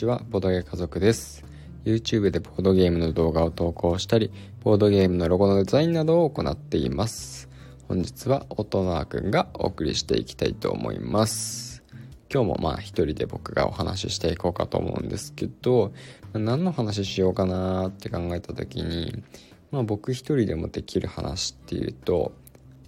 ちは、ボードゲー家族です。YouTube でボードゲームの動画を投稿したり、ボードゲームのロゴのデザインなどを行っています。本日は音縄くんがお送りしていきたいと思います。今日もまあ一人で僕がお話ししていこうかと思うんですけど、何の話しようかなって考えた時に、まあ僕一人でもできる話っていうと、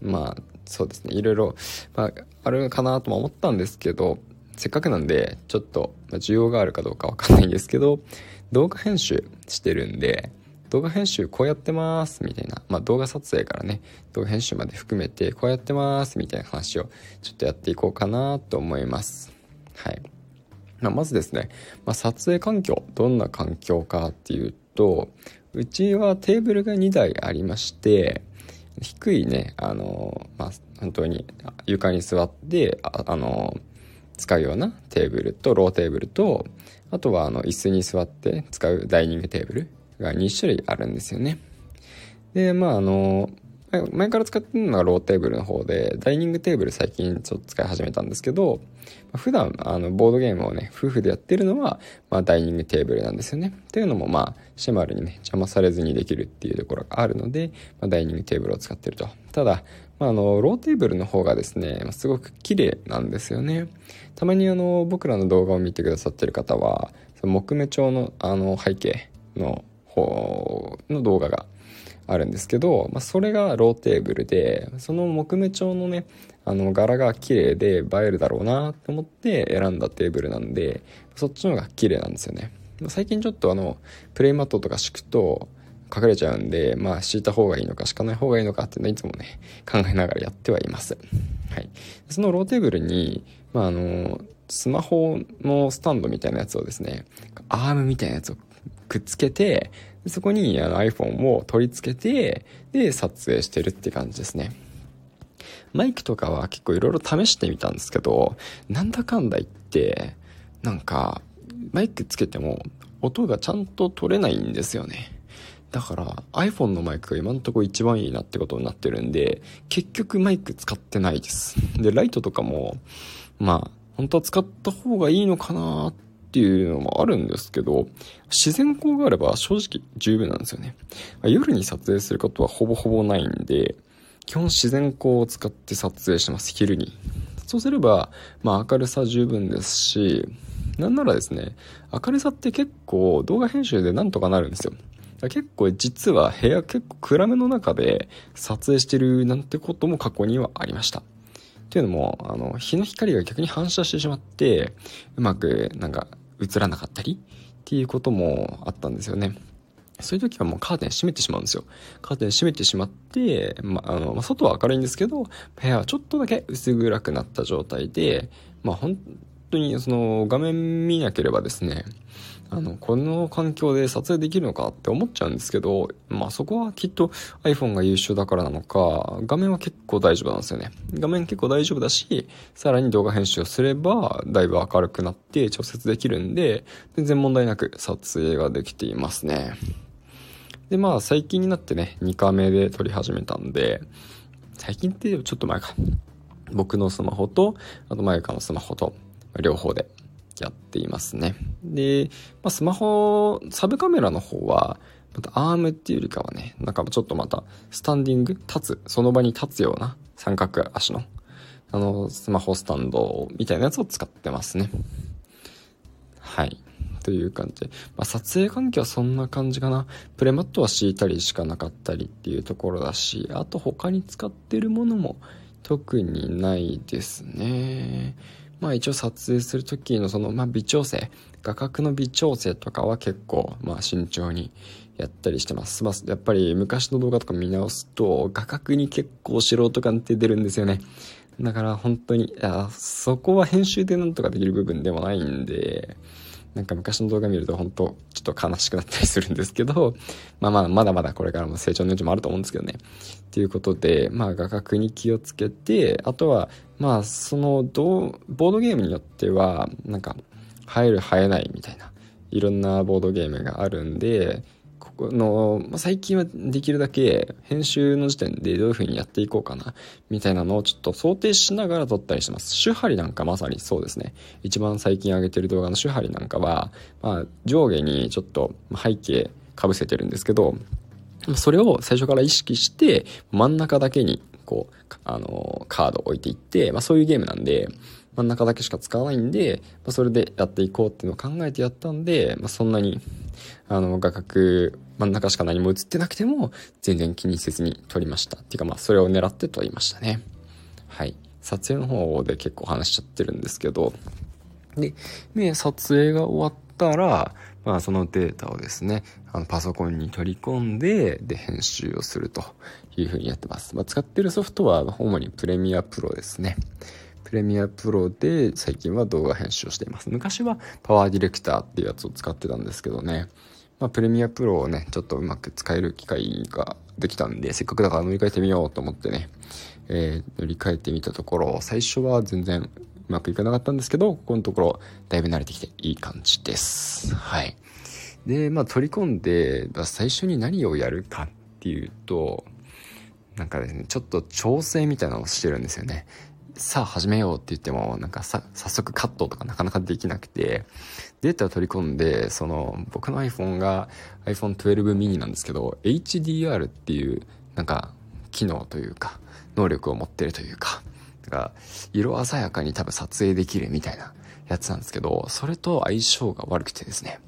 まあそうですね、いろいろ、まあ、あるかなとも思ったんですけど、せっかくなんで、ちょっと、需要があるかどうかわかんないんですけど、動画編集してるんで、動画編集こうやってますみたいな、まあ、動画撮影からね、動画編集まで含めてこうやってますみたいな話をちょっとやっていこうかなと思います。はい。まあ、まずですね、まあ、撮影環境、どんな環境かっていうと、うちはテーブルが2台ありまして、低いね、あの、まあ、本当に床に座って、ああの、使うようなテーブルとローテーブルとあとはあの椅子に座って使うダイニングテーブルが2種類あるんですよね。でまああの前から使ってるのがローテーブルの方でダイニングテーブル最近ちょっと使い始めたんですけど普段あのボードゲームをね夫婦でやってるのは、まあ、ダイニングテーブルなんですよね。っていうのもまあシェマルにね邪魔されずにできるっていうところがあるので、まあ、ダイニングテーブルを使ってると。ただまあ、あのローテーブルの方がですねすごく綺麗なんですよね。たまにあの僕らの動画を見てくださってる方はその木目調のあの背景の方の動画があるんですけど、まあ、それがローテーブルでその木目調のねあの柄が綺麗で映えるだろうなと思って選んだテーブルなんでそっちの方が綺麗なんですよね。最近ちょっとあのプレイマットとか敷くと隠れちゃうんで、まあ敷いた方がいいのか敷かない方がいいのかっていうのはいつもね、考えながらやってはいます。はい。そのローテーブルに、まああの、スマホのスタンドみたいなやつをですね、アームみたいなやつをくっつけて、そこにあの iPhone を取り付けて、で、撮影してるって感じですね。マイクとかは結構いろいろ試してみたんですけど、なんだかんだ言って、なんか、マイクつけても音がちゃんと取れないんですよね。だから iPhone のマイクが今んとこ一番いいなってことになってるんで、結局マイク使ってないです。で、ライトとかも、まあ、本当は使った方がいいのかなっていうのもあるんですけど、自然光があれば正直十分なんですよね。夜に撮影することはほぼほぼないんで、基本自然光を使って撮影してます、昼に。そうすれば、まあ明るさ十分ですし、なんならですね、明るさって結構動画編集でなんとかなるんですよ。結構実は部屋結構暗めの中で撮影してるなんてことも過去にはありました。というのも、あの、日の光が逆に反射してしまって、うまくなんか映らなかったりっていうこともあったんですよね。そういう時はもうカーテン閉めてしまうんですよ。カーテン閉めてしまって、まあ、あの、ま、外は明るいんですけど、部屋はちょっとだけ薄暗くなった状態で、まあ、本当にその画面見なければですね、あの、この環境で撮影できるのかって思っちゃうんですけど、まあそこはきっと iPhone が優秀だからなのか、画面は結構大丈夫なんですよね。画面結構大丈夫だし、さらに動画編集をすれば、だいぶ明るくなって調節できるんで、全然問題なく撮影ができていますね。で、まあ最近になってね、2カメで撮り始めたんで、最近ってちょっと前か。僕のスマホと、あとマユカのスマホと、両方でやっていますね。で、まあ、スマホ、サブカメラの方は、またアームっていうよりかはね、なんかちょっとまた、スタンディング、立つ、その場に立つような三角足の、あの、スマホスタンドみたいなやつを使ってますね。はい。という感じで。まあ、撮影環境はそんな感じかな。プレマットは敷いたりしかなかったりっていうところだし、あと他に使ってるものも特にないですね。まあ一応撮影する時のその、まあ微調整、画角の微調整とかは結構、まあ慎重にやったりしてます。まあやっぱり昔の動画とか見直すと、画角に結構素人感って出るんですよね。だから本当に、いや、そこは編集でなんとかできる部分でもないんで、なんか昔の動画見ると本当ちょっと悲しくなったりするんですけど、まあまあまだまだこれからも成長の余地もあると思うんですけどね。ということで、まあ画角に気をつけて、あとは、まあそのどうボードゲームによっては、なんか、映える映えないみたいな、いろんなボードゲームがあるんでここ、の、まあ、最近はできるだけ編集の時点でどういう風にやっていこうかな、みたいなのをちょっと想定しながら撮ったりしてます。手張りなんかまさにそうですね。一番最近上げてる動画の手張りなんかは、まあ、上下にちょっと背景かぶせてるんですけど、それを最初から意識して、真ん中だけに、こう、あの、カードを置いていって、まあそういうゲームなんで、真ん中だけしか使わないんで、まあ、それでやっていこうっていうのを考えてやったんで、まあ、そんなに、あの、画角、真ん中しか何も映ってなくても、全然気にせずに撮りました。っていうかまあ、それを狙って撮りましたね。はい。撮影の方で結構話しちゃってるんですけど、で、ね、撮影が終わったら、まあそのデータをですね、あのパソコンに取り込んで、で、編集をするというふうにやってます。まあ、使ってるソフトは主にプレミアプロですね。プレミアプロで最近は動画編集をしています。昔はパワーディレクターっていうやつを使ってたんですけどね。まあ、プレミアプロをね、ちょっとうまく使える機会ができたんで、せっかくだから乗り換えてみようと思ってね、えー、乗り換えてみたところ、最初は全然まくいかなかったんですけど、ここのところ、だいぶ慣れてきていい感じです。はい。で、まあ、取り込んで、最初に何をやるかっていうと、なんかですね、ちょっと調整みたいなのをしてるんですよね。さあ始めようって言っても、なんかさ、早速カットとかなかなかできなくて、データを取り込んで、その、僕の iPhone が iPhone 12 mini なんですけど、HDR っていう、なんか、機能というか、能力を持ってるというか、だから色鮮やかに多分撮影できるみたいなやつなんですけど、それと相性が悪くてですね、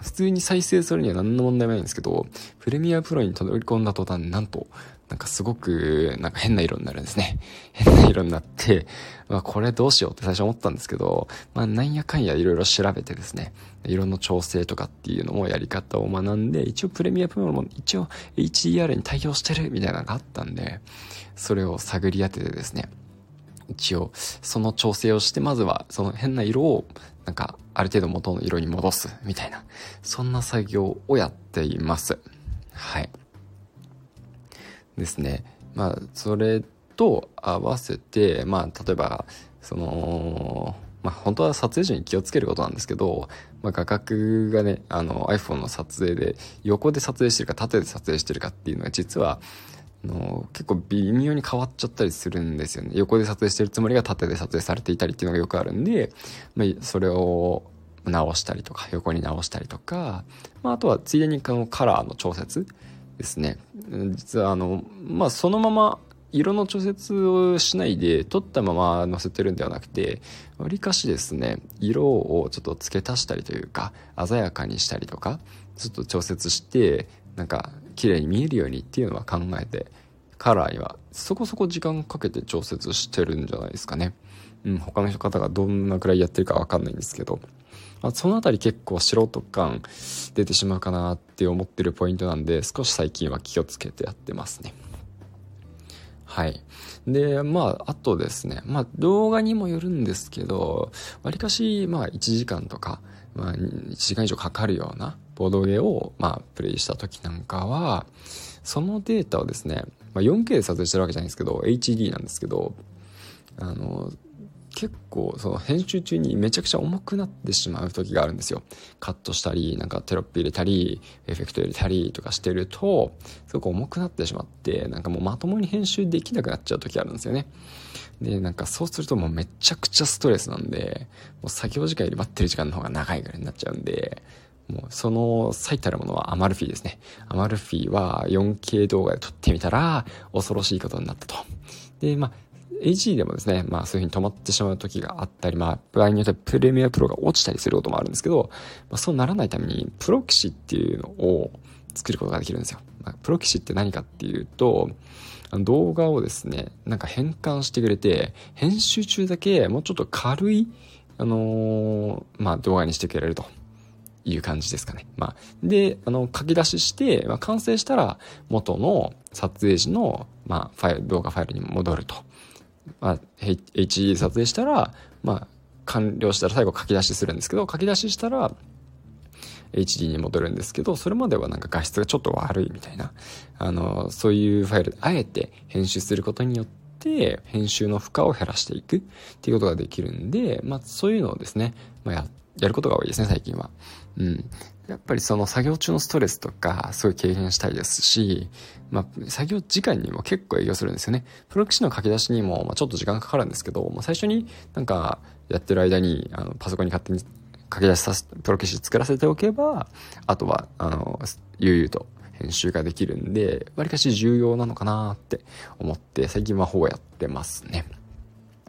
普通に再生するには何の問題もないんですけど、プレミアプロに取り込んだ途端、なんと、なんかすごく、なんか変な色になるんですね。変な色になって、まあこれどうしようって最初思ったんですけど、まあなんやかんや色々調べてですね、色の調整とかっていうのもやり方を学んで、一応プレミアプロも一応 HDR に対応してるみたいなのがあったんで、それを探り当ててですね、一応その調整をして、まずはその変な色をなんかある程度元の色に戻すみたいな、そんな作業をやっています。はい。ですね。まあ、それと合わせて、まあ、例えば、その、まあ、本当は撮影時に気をつけることなんですけど、まあ、画角がね、あの iPhone の撮影で横で撮影してるか縦で撮影してるかっていうのが実は、の結構微妙に変わっちゃったりするんですよね。横で撮影してるつもりが縦で撮影されていたりっていうのがよくあるんで、まあ、それを直したりとか、横に直したりとか、まあ、あとはついでにこのカラーの調節ですね。実はあの、まあ、そのまま色の調節をしないで取ったまま載せてるんではなくて、わりかしですね、色をちょっと付け足したりというか、鮮やかにしたりとか、ちょっと調節して、なんか綺麗に見えるようにっていうのは考えて、カラーにはそこそこ時間かけて調節してるんじゃないですかね。うん、他の方がどんなくらいやってるかわかんないんですけど。まあ、そのあたり結構素人感出てしまうかなって思ってるポイントなんで少し最近は気をつけてやってますねはいでまああとですねまあ動画にもよるんですけどわりかしまあ1時間とか、まあ、1時間以上かかるようなボードゲーをまあプレイした時なんかはそのデータをですね、まあ、4K で撮影してるわけじゃないんですけど HD なんですけどあの結構その編集中にめちゃくちゃ重くなってしまう時があるんですよ。カットしたり、なんかテロップ入れたり、エフェクト入れたりとかしてると、すごく重くなってしまって、なんかもうまともに編集できなくなっちゃう時あるんですよね。で、なんかそうするともうめちゃくちゃストレスなんで、もう作業時間より待ってる時間の方が長いぐらいになっちゃうんで、もうその最たるものはアマルフィですね。アマルフィは 4K 動画で撮ってみたら恐ろしいことになったと。で、まあ HD でもですね、まあそういう風に止まってしまう時があったり、まあ場合によってはプレミアプロが落ちたりすることもあるんですけど、まあそうならないためにプロキシっていうのを作ることができるんですよ。まあ、プロキシって何かっていうと、動画をですね、なんか変換してくれて、編集中だけもうちょっと軽い、あのー、まあ動画にしてくれると。いう感じですかね。まあ、で、あの、書き出しして、まあ、完成したら元の撮影時の、まあ、ファイル、動画ファイルに戻ると。まあ、HD 撮影したら、まあ、完了したら最後書き出しするんですけど、書き出ししたら、HD に戻るんですけど、それまではなんか画質がちょっと悪いみたいな、あの、そういうファイルであえて編集することによって、編集の負荷を減らしていくっていうことができるんで、まあそういうのをですね、まあや、やることが多いですね、最近は。うん。やっぱりその作業中のストレスとか、すごい軽減したいですし、まあ、作業時間にも結構影響するんですよね。プロ棋士の書き出しにも、まあ、ちょっと時間かかるんですけど、まあ、最初になんかやってる間に、あの、パソコンに勝手に書き出しさせ、プロ棋士作らせておけば、あとは、あの、悠々と編集ができるんで、わりかし重要なのかなって思って、最近はほぼやってますね。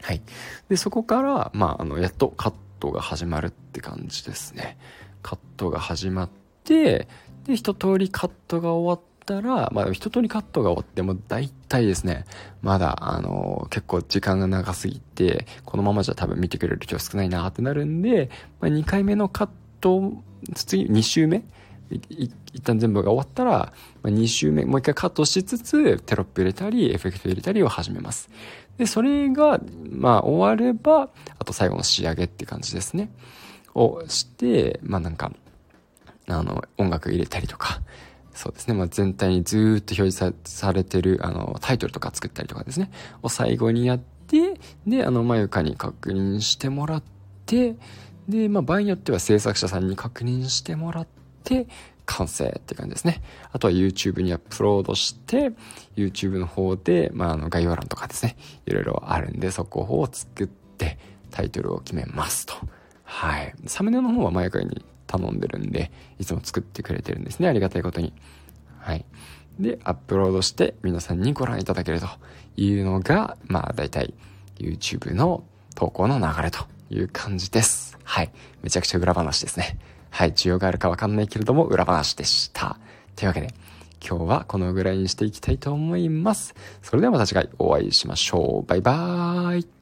はい。で、そこから、まあ、あの、やっとカッットが始まるって感じですね。カットが始まって、で、一通りカットが終わったら、まあ、一通りカットが終わっても、大体ですね、まだ、あの、結構時間が長すぎて、このままじゃ多分見てくれる人少ないなってなるんで、まあ、2回目のカット、次、2周目一旦全部が終わったら、まあ、2周目、もう一回カットしつつ、テロップ入れたり、エフェクト入れたりを始めます。で、それが、まあ、終われば、と最後の仕上げって感じですね。をして、まあなんか、あの、音楽入れたりとか、そうですね。まあ、全体にずーっと表示されてる、あの、タイトルとか作ったりとかですね。を最後にやって、で、あの、まゆかに確認してもらって、で、まあ、場合によっては制作者さんに確認してもらって、完成って感じですね。あとは YouTube にアップロードして、YouTube の方で、まあ、あの、概要欄とかですね、いろいろあるんで、そこを作って、タイトルを決めますと。はい。サムネの方は毎回に頼んでるんで、いつも作ってくれてるんですね。ありがたいことに。はい。で、アップロードして皆さんにご覧いただけるというのが、まあ大体 YouTube の投稿の流れという感じです。はい。めちゃくちゃ裏話ですね。はい。需要があるかわかんないけれども、裏話でした。というわけで、今日はこのぐらいにしていきたいと思います。それではまた次回お会いしましょう。バイバーイ。